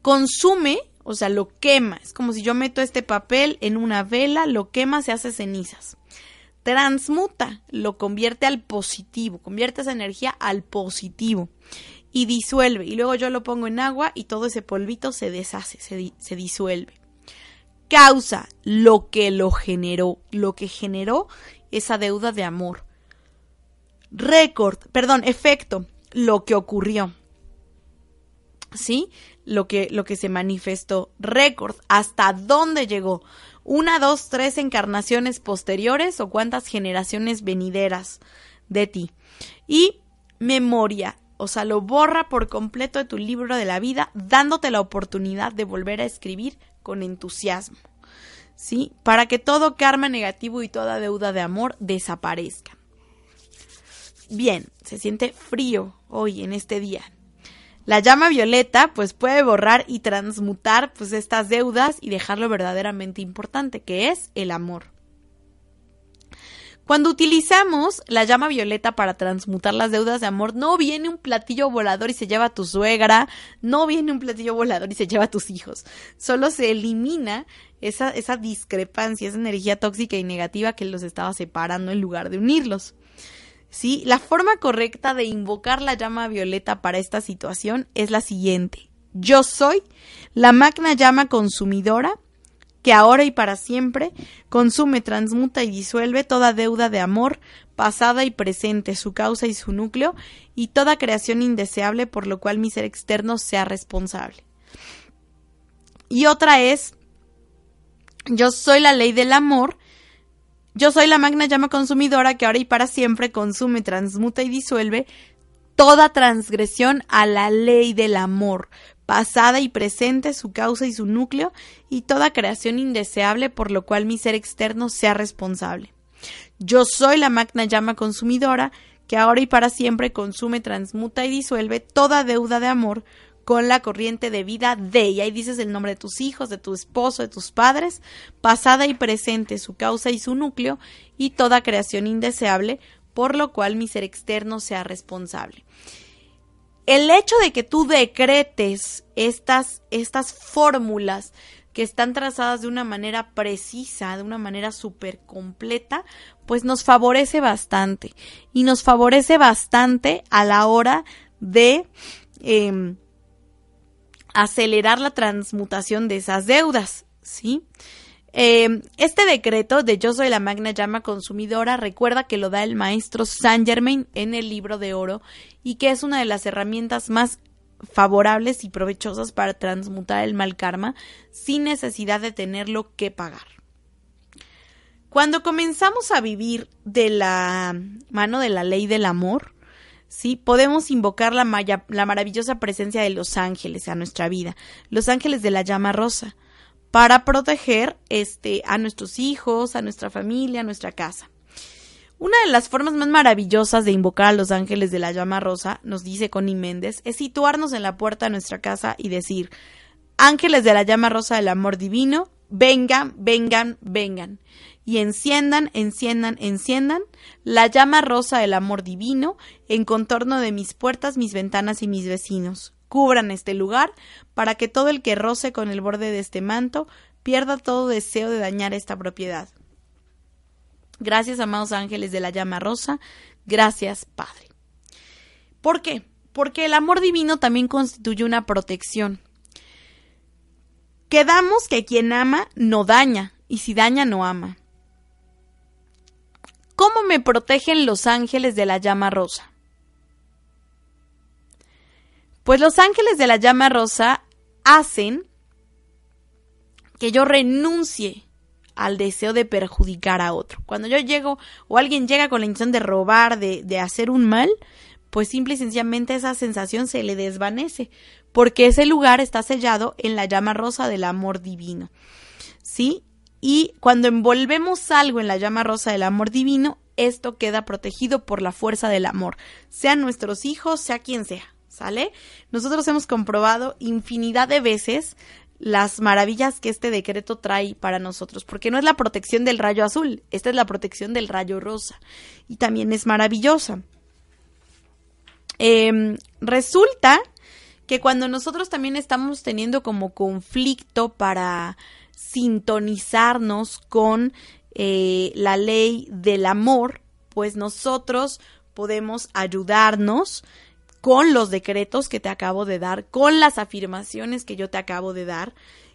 Consume o sea, lo quema. Es como si yo meto este papel en una vela, lo quema, se hace cenizas. Transmuta, lo convierte al positivo, convierte esa energía al positivo y disuelve. Y luego yo lo pongo en agua y todo ese polvito se deshace, se, se disuelve. Causa lo que lo generó, lo que generó esa deuda de amor. Récord, perdón, efecto, lo que ocurrió. ¿Sí? Lo que, lo que se manifestó. Récord, ¿hasta dónde llegó? ¿Una, dos, tres encarnaciones posteriores o cuántas generaciones venideras de ti? Y memoria, o sea, lo borra por completo de tu libro de la vida, dándote la oportunidad de volver a escribir con entusiasmo. ¿Sí? Para que todo karma negativo y toda deuda de amor desaparezca. Bien, se siente frío hoy en este día. La llama violeta pues puede borrar y transmutar pues estas deudas y dejar lo verdaderamente importante que es el amor. Cuando utilizamos la llama violeta para transmutar las deudas de amor, no viene un platillo volador y se lleva a tu suegra, no viene un platillo volador y se lleva a tus hijos. Solo se elimina esa, esa discrepancia, esa energía tóxica y negativa que los estaba separando en lugar de unirlos. ¿Sí? La forma correcta de invocar la llama violeta para esta situación es la siguiente. Yo soy la magna llama consumidora que ahora y para siempre consume, transmuta y disuelve toda deuda de amor, pasada y presente, su causa y su núcleo, y toda creación indeseable por lo cual mi ser externo sea responsable. Y otra es, yo soy la ley del amor, yo soy la magna llama consumidora que ahora y para siempre consume, transmuta y disuelve toda transgresión a la ley del amor, pasada y presente, su causa y su núcleo, y toda creación indeseable por lo cual mi ser externo sea responsable. Yo soy la magna llama consumidora que ahora y para siempre consume, transmuta y disuelve toda deuda de amor con la corriente de vida de, y ahí dices el nombre de tus hijos, de tu esposo, de tus padres, pasada y presente, su causa y su núcleo, y toda creación indeseable, por lo cual mi ser externo sea responsable el hecho de que tú decretes estas, estas fórmulas que están trazadas de una manera precisa, de una manera súper completa, pues nos favorece bastante. Y nos favorece bastante a la hora de em, acelerar la transmutación de esas deudas, ¿sí? Eh, este decreto de Yo soy la magna llama consumidora recuerda que lo da el maestro Saint Germain en el libro de oro y que es una de las herramientas más favorables y provechosas para transmutar el mal karma sin necesidad de tenerlo que pagar. Cuando comenzamos a vivir de la mano de la ley del amor, ¿sí? Podemos invocar la, maravillosa presencia de los ángeles a nuestra vida, los ángeles de la llama rosa para proteger este, a nuestros hijos, a nuestra familia, a nuestra casa. Una de las formas más maravillosas de invocar a los ángeles de la llama rosa, nos dice Connie Méndez, es situarnos en la puerta de nuestra casa y decir, ángeles de la llama rosa del amor divino, vengan, vengan, vengan. Y enciendan, enciendan, enciendan la llama rosa del amor divino en contorno de mis puertas, mis ventanas y mis vecinos cubran este lugar para que todo el que roce con el borde de este manto pierda todo deseo de dañar esta propiedad. Gracias, amados ángeles de la llama rosa. Gracias, Padre. ¿Por qué? Porque el amor divino también constituye una protección. Quedamos que quien ama no daña, y si daña no ama. ¿Cómo me protegen los ángeles de la llama rosa? Pues los ángeles de la llama rosa hacen que yo renuncie al deseo de perjudicar a otro. Cuando yo llego o alguien llega con la intención de robar, de, de hacer un mal, pues simple y sencillamente esa sensación se le desvanece, porque ese lugar está sellado en la llama rosa del amor divino. ¿Sí? Y cuando envolvemos algo en la llama rosa del amor divino, esto queda protegido por la fuerza del amor, sean nuestros hijos, sea quien sea. ¿sale? Nosotros hemos comprobado infinidad de veces las maravillas que este decreto trae para nosotros, porque no es la protección del rayo azul, esta es la protección del rayo rosa y también es maravillosa. Em, resulta que cuando nosotros también estamos teniendo como conflicto para sintonizarnos con eh, la ley del amor, pues nosotros podemos ayudarnos con los decretos que te acabo de dar, con las afirmaciones que yo te acabo de dar.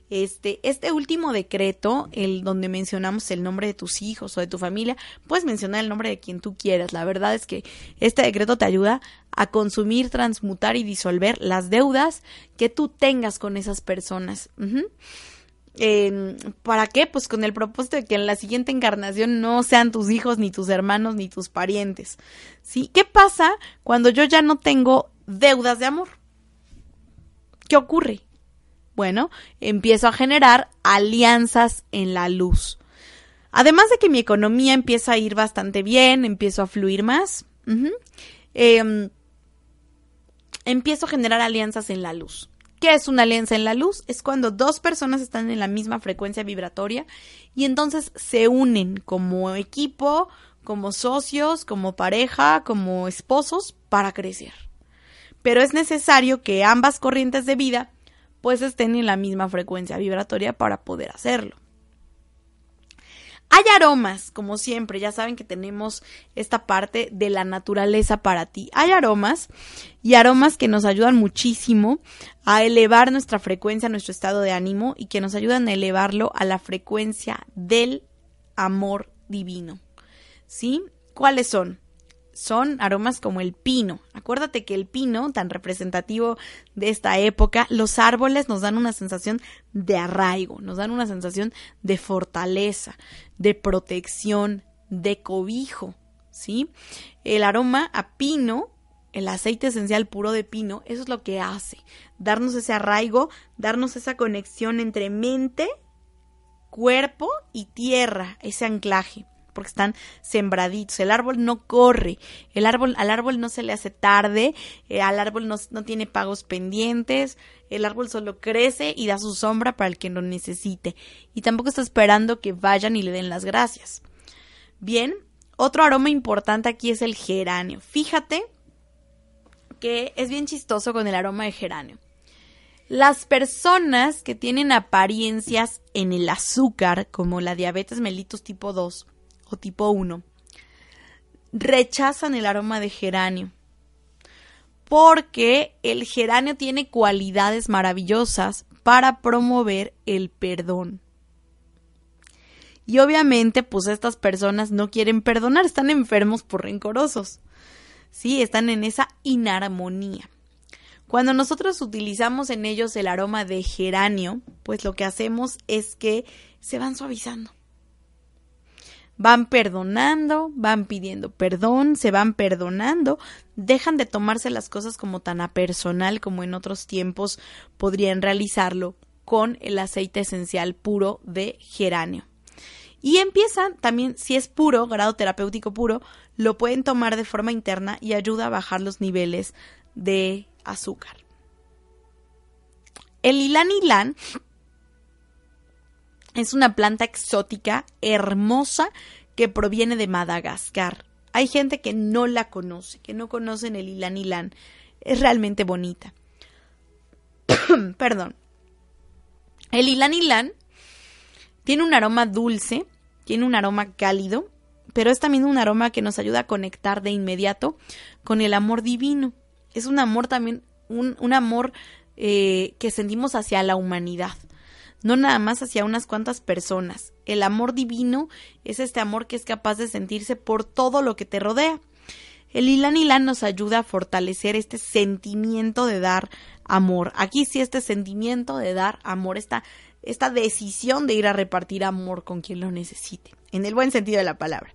Este, este último decreto, el donde mencionamos el nombre de tus hijos o de tu familia, puedes mencionar el nombre de quien tú quieras. La verdad es que este decreto te ayuda a consumir, transmutar y disolver las deudas que tú tengas con esas personas. ¿Para qué? Pues con el propósito de que en la siguiente encarnación no sean tus hijos, ni tus hermanos, ni tus parientes. ¿Sí? ¿Qué pasa cuando yo ya no tengo deudas de amor? ¿Qué ocurre? Bueno, empiezo a generar alianzas en la luz. Además de que mi economía empieza a ir bastante bien, empiezo a fluir más. Em, empiezo a generar alianzas en la luz. ¿Qué es una alianza en la luz? Es cuando dos personas están en la misma frecuencia vibratoria y entonces se unen como equipo, como socios, como pareja, como esposos para crecer. Pero es necesario que ambas corrientes de vida pues estén en la misma frecuencia vibratoria para poder hacerlo. Hay aromas, como siempre, ya saben que tenemos esta parte de la naturaleza para ti. Hay aromas y aromas que nos ayudan muchísimo a elevar nuestra frecuencia, nuestro estado de ánimo y que nos ayudan a elevarlo a la frecuencia del amor divino. ¿Sí? ¿Cuáles son? Son aromas como el pino. Acuérdate que el pino, tan representativo de esta época, los árboles nos dan una sensación de arraigo, nos dan una sensación de fortaleza, de protección, de cobijo, ¿sí? El aroma a pino, el aceite esencial puro de pino, eso es lo que hace, darnos ese arraigo, darnos esa conexión entre mente, cuerpo y tierra, ese anclaje porque están sembraditos. El árbol no corre, el árbol, al árbol no se le hace tarde, eh, al árbol no, no tiene pagos pendientes, el árbol solo crece y da su sombra para el que lo necesite. Y tampoco está esperando que vayan y le den las gracias. Bien, otro aroma importante aquí es el geranio. Fíjate que es bien chistoso con el aroma de geranio. Las personas que tienen apariencias en el azúcar, como la diabetes mellitus tipo 2, tipo 1 rechazan el aroma de geranio porque el geranio tiene cualidades maravillosas para promover el perdón. Y obviamente, pues estas personas no quieren perdonar, están enfermos por rencorosos. Sí, están en esa inarmonía. Cuando nosotros utilizamos en ellos el aroma de geranio, pues lo que hacemos es que se van suavizando van perdonando, van pidiendo perdón, se van perdonando, dejan de tomarse las cosas como tan a personal como en otros tiempos podrían realizarlo con el aceite esencial puro de geranio. Y empiezan también, si es puro, grado terapéutico puro, lo pueden tomar de forma interna y ayuda a bajar los niveles de azúcar. El ilan ilan es una planta exótica, hermosa, que proviene de Madagascar. Hay gente que no la conoce, que no conocen el ilan ilan. Es realmente bonita. Perdón. El ilan ilan tiene un aroma dulce, tiene un aroma cálido, pero es también un aroma que nos ayuda a conectar de inmediato con el amor divino. Es un amor también, un, un amor eh, que sentimos hacia la humanidad no nada más hacia unas cuantas personas. El amor divino es este amor que es capaz de sentirse por todo lo que te rodea. El Ilan Ilan nos ayuda a fortalecer este sentimiento de dar amor. Aquí sí este sentimiento de dar amor, esta, esta decisión de ir a repartir amor con quien lo necesite, en el buen sentido de la palabra.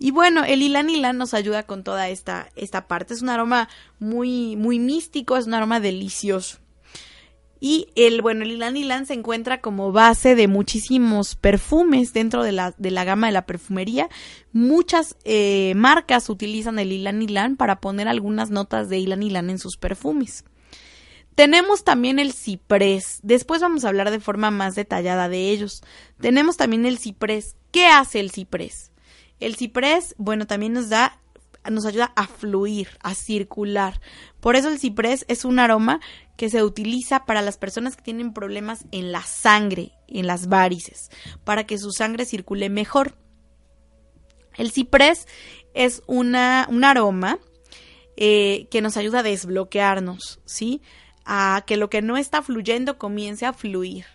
Y bueno, el Ilan Ilan nos ayuda con toda esta, esta parte. Es un aroma muy, muy místico, es un aroma delicioso. Y el, bueno, el Ilan Ilan se encuentra como base de muchísimos perfumes dentro de la, de la gama de la perfumería. Muchas eh, marcas utilizan el Ilan Ilan para poner algunas notas de Ilan Ilan en sus perfumes. Tenemos también el ciprés. Después vamos a hablar de forma más detallada de ellos. Tenemos también el ciprés. ¿Qué hace el ciprés? El ciprés, bueno, también nos da nos ayuda a fluir, a circular. Por eso el ciprés es un aroma que se utiliza para las personas que tienen problemas en la sangre, en las varices, para que su sangre circule mejor. El ciprés es una, un aroma eh, que nos ayuda a desbloquearnos, ¿sí? A que lo que no está fluyendo comience a fluir.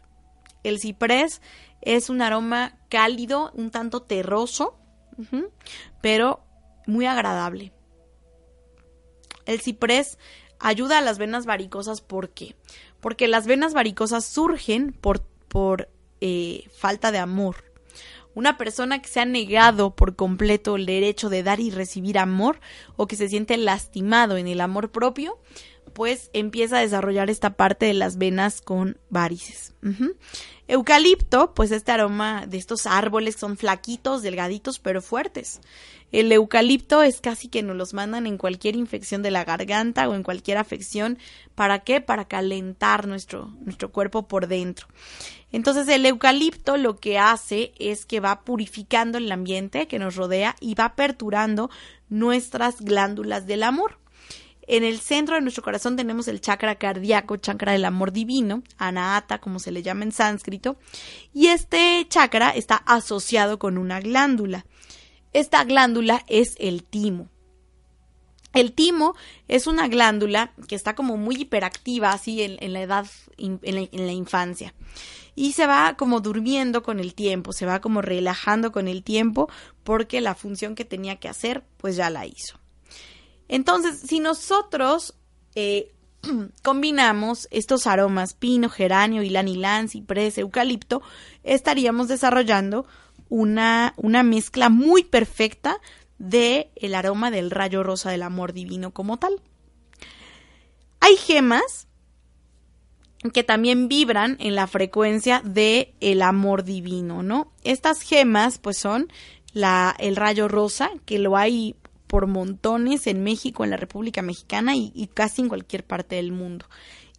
El ciprés es un aroma cálido, un tanto terroso, pero muy agradable. El ciprés ayuda a las venas varicosas, ¿por qué? Porque las venas varicosas surgen por, por eh, falta de amor. Una persona que se ha negado por completo el derecho de dar y recibir amor o que se siente lastimado en el amor propio pues empieza a desarrollar esta parte de las venas con varices. Eucalipto, pues este aroma de estos árboles son flaquitos, delgaditos, pero fuertes. El eucalipto es casi que nos los mandan en cualquier infección de la garganta o en cualquier afección. ¿Para qué? Para calentar nuestro, nuestro cuerpo por dentro. Entonces el eucalipto lo que hace es que va purificando el ambiente que nos rodea y va aperturando nuestras glándulas del amor. En el centro de nuestro corazón tenemos el chakra cardíaco, chakra del amor divino, anahata, como se le llama en sánscrito, y este chakra está asociado con una glándula. Esta glándula es el timo. El timo es una glándula que está como muy hiperactiva así en, la edad, en la infancia. Y se va como durmiendo con el tiempo, se va como relajando con el tiempo porque la función que tenía que hacer pues ya la hizo. Entonces, si nosotros eh, combinamos estos aromas, pino, geranio, ylang-ylang, ciprés, eucalipto, estaríamos desarrollando una, una mezcla muy perfecta de el aroma del rayo rosa del amor divino como tal. Hay gemas que también vibran en la frecuencia de el amor divino, ¿no? Estas gemas pues son la, el rayo rosa, que lo hay por montones en México, en la República Mexicana y, casi en cualquier parte del mundo.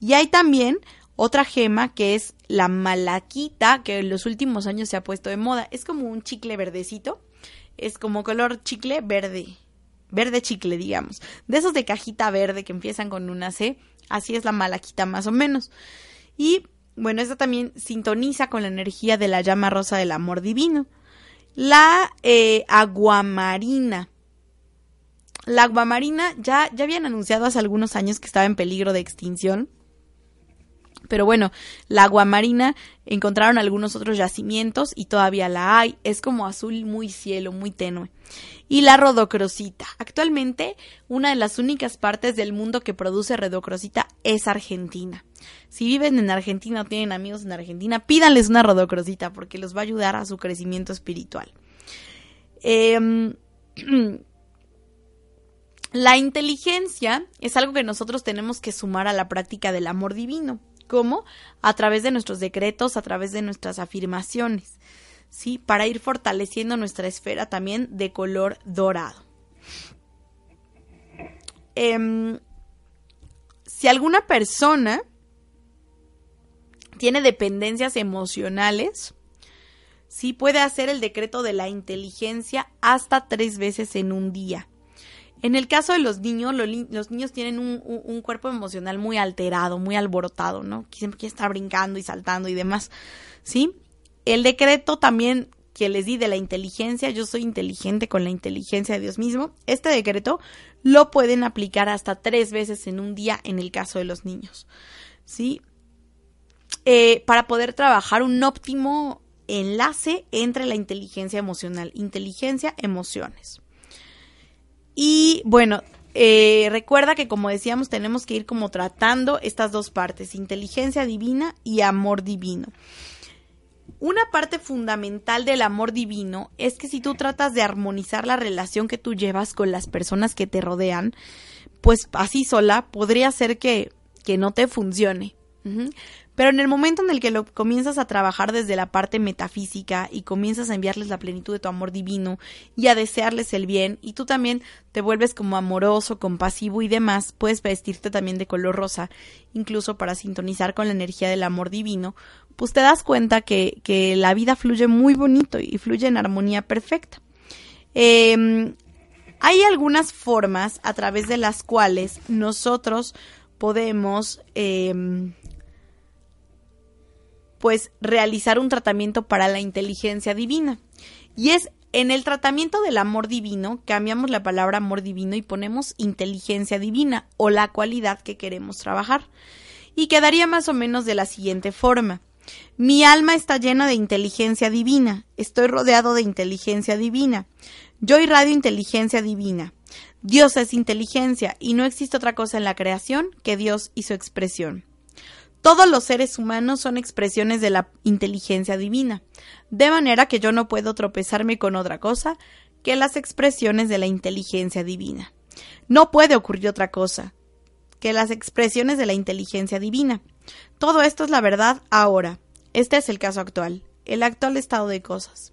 Y hay también otra gema que es la malaquita, que en los últimos años se ha puesto de moda. Es como un chicle verdecito, es como color chicle verde, verde chicle, digamos. De esos de cajita verde que empiezan con una C, así es la malaquita más o menos. Y bueno, esta también sintoniza con la energía de la llama rosa del amor divino. La eh, aguamarina la aguamarina ya, ya habían anunciado hace algunos años que estaba en peligro de extinción. Pero bueno, la aguamarina encontraron algunos otros yacimientos y todavía la hay. Es como azul muy cielo, muy tenue. Y la rodocrosita. Actualmente, una de las únicas partes del mundo que produce rodocrosita es Argentina. Si viven en Argentina o tienen amigos en Argentina, pídanles una rodocrosita porque los va a ayudar a su crecimiento espiritual. Eh, La inteligencia es algo que nosotros tenemos que sumar a la práctica del amor divino. ¿Cómo? A través de nuestros decretos, a través de nuestras afirmaciones, ¿sí? Para ir fortaleciendo nuestra esfera también de color dorado. Em, si alguna persona tiene dependencias emocionales, sí puede hacer el decreto de la inteligencia hasta tres veces en un día. En el caso de los niños, los niños tienen un, cuerpo emocional muy alterado, muy alborotado, ¿no? Que siempre quiere estar brincando y saltando y demás, ¿sí? El decreto también que les di de la inteligencia, yo soy inteligente con la inteligencia de Dios mismo, este decreto lo pueden aplicar hasta tres veces en un día en el caso de los niños, ¿sí? Eh, para poder trabajar un óptimo enlace entre la inteligencia emocional, inteligencia, emociones. Y bueno, eh, recuerda que como decíamos tenemos que ir como tratando estas dos partes, inteligencia divina y amor divino. Una parte fundamental del amor divino es que si tú tratas de armonizar la relación que tú llevas con las personas que te rodean, pues así sola podría ser que, que no te funcione. Pero en el momento en el que lo comienzas a trabajar desde la parte metafísica y comienzas a enviarles la plenitud de tu amor divino y a desearles el bien y tú también te vuelves como amoroso, compasivo y demás, puedes vestirte también de color rosa, incluso para sintonizar con la energía del amor divino, pues te das cuenta que, que la vida fluye muy bonito y fluye en armonía perfecta. Em, hay algunas formas a través de las cuales nosotros podemos em, pues realizar un tratamiento para la inteligencia divina. Y es en el tratamiento del amor divino, cambiamos la palabra amor divino y ponemos inteligencia divina o la cualidad que queremos trabajar. Y quedaría más o menos de la siguiente forma. Mi alma está llena de inteligencia divina, estoy rodeado de inteligencia divina. Yo irradio inteligencia divina. Dios es inteligencia y no existe otra cosa en la creación que Dios y su expresión. Todos los seres humanos son expresiones de la inteligencia divina, de manera que yo no puedo tropezarme con otra cosa que las expresiones de la inteligencia divina. No puede ocurrir otra cosa. que las expresiones de la inteligencia divina. Todo esto es la verdad ahora. Este es el caso actual, el actual estado de cosas.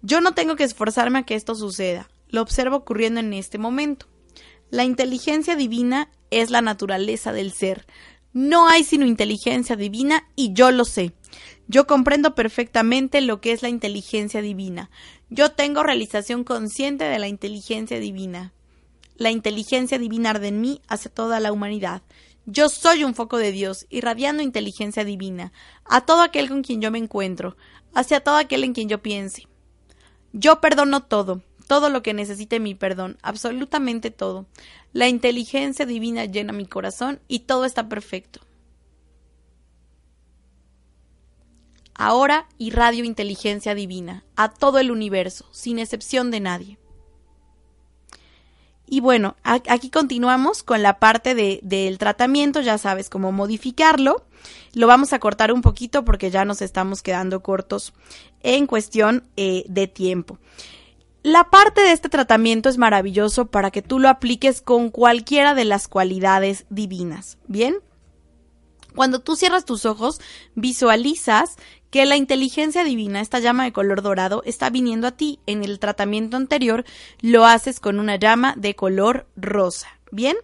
Yo no tengo que esforzarme a que esto suceda, lo observo ocurriendo en este momento. La inteligencia divina es la naturaleza del ser. No hay sino inteligencia divina y yo lo sé. Yo comprendo perfectamente lo que es la inteligencia divina. Yo tengo realización consciente de la inteligencia divina. La inteligencia divina arde en mí hacia toda la humanidad. Yo soy un foco de Dios, irradiando inteligencia divina, a todo aquel con quien yo me encuentro, hacia todo aquel en quien yo piense. Yo perdono todo, todo lo que necesite mi perdón, absolutamente todo. La inteligencia divina llena mi corazón y todo está perfecto. Ahora irradio inteligencia divina a todo el universo, sin excepción de nadie. Y bueno, aquí continuamos con la parte de, del tratamiento, ya sabes cómo modificarlo. Lo vamos a cortar un poquito porque ya nos estamos quedando cortos en cuestión eh, de tiempo. La parte de este tratamiento es maravilloso para que tú lo apliques con cualquiera de las cualidades divinas. ¿Bien? Cuando tú cierras tus ojos, visualizas que la inteligencia divina, esta llama de color dorado, está viniendo a ti. En el tratamiento anterior lo haces con una llama de color rosa. ¿Bien?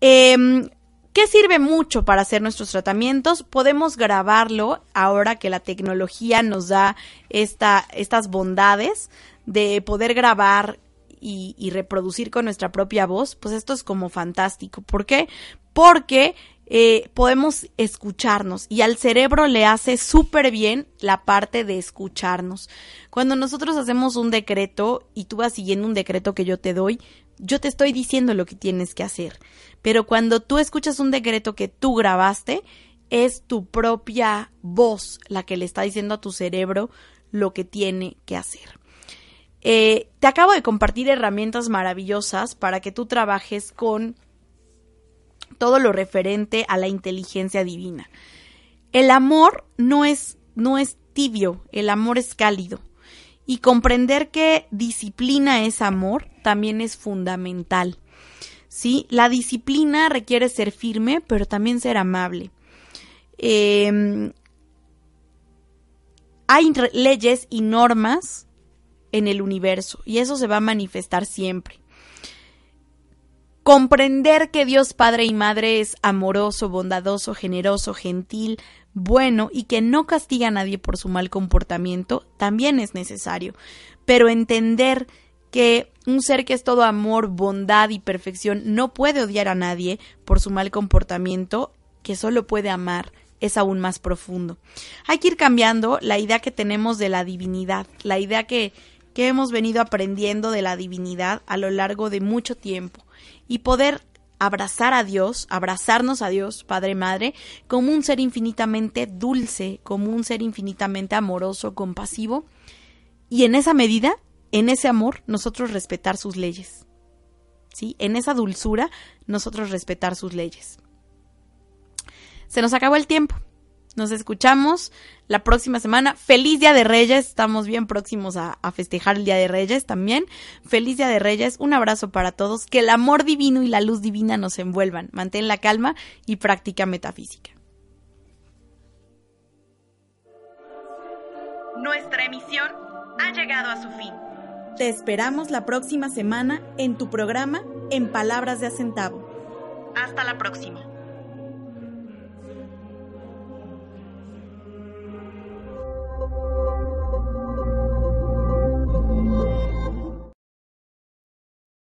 Eh, ¿Qué sirve mucho para hacer nuestros tratamientos? Podemos grabarlo ahora que la tecnología nos da esta, estas bondades de poder grabar y, reproducir con nuestra propia voz, pues esto es como fantástico. ¿Por qué? Porque eh, podemos escucharnos y al cerebro le hace súper bien la parte de escucharnos. Cuando nosotros hacemos un decreto y tú vas siguiendo un decreto que yo te doy, yo te estoy diciendo lo que tienes que hacer. Pero cuando tú escuchas un decreto que tú grabaste, es tu propia voz la que le está diciendo a tu cerebro lo que tiene que hacer. Eh, te acabo de compartir herramientas maravillosas para que tú trabajes con todo lo referente a la inteligencia divina. El amor no es, no es tibio, el amor es cálido. Y comprender que disciplina es amor también es fundamental. ¿Sí? La disciplina requiere ser firme, pero también ser amable. Em, hay leyes y normas en el universo y eso se va a manifestar siempre. Comprender que Dios Padre y Madre es amoroso, bondadoso, generoso, gentil, bueno y que no castiga a nadie por su mal comportamiento también es necesario. Pero entender que un ser que es todo amor, bondad y perfección no puede odiar a nadie por su mal comportamiento, que solo puede amar, es aún más profundo. Hay que ir cambiando la idea que tenemos de la divinidad, la idea que, que hemos venido aprendiendo de la divinidad a lo largo de mucho tiempo y poder abrazar a Dios, abrazarnos a Dios, Padre Madre, como un ser infinitamente dulce, como un ser infinitamente amoroso, compasivo, y en esa medida, en ese amor, nosotros respetar sus leyes. ¿Sí? En esa dulzura, nosotros respetar sus leyes. Se nos acabó el tiempo. Nos escuchamos la próxima semana. Feliz Día de Reyes. Estamos bien próximos a, festejar el Día de Reyes también. Feliz Día de Reyes. Un abrazo para todos. Que el amor divino y la luz divina nos envuelvan. Mantén la calma y práctica metafísica. Nuestra emisión ha llegado a su fin. Te esperamos la próxima semana en tu programa En Palabras de Acentavo. Hasta la próxima.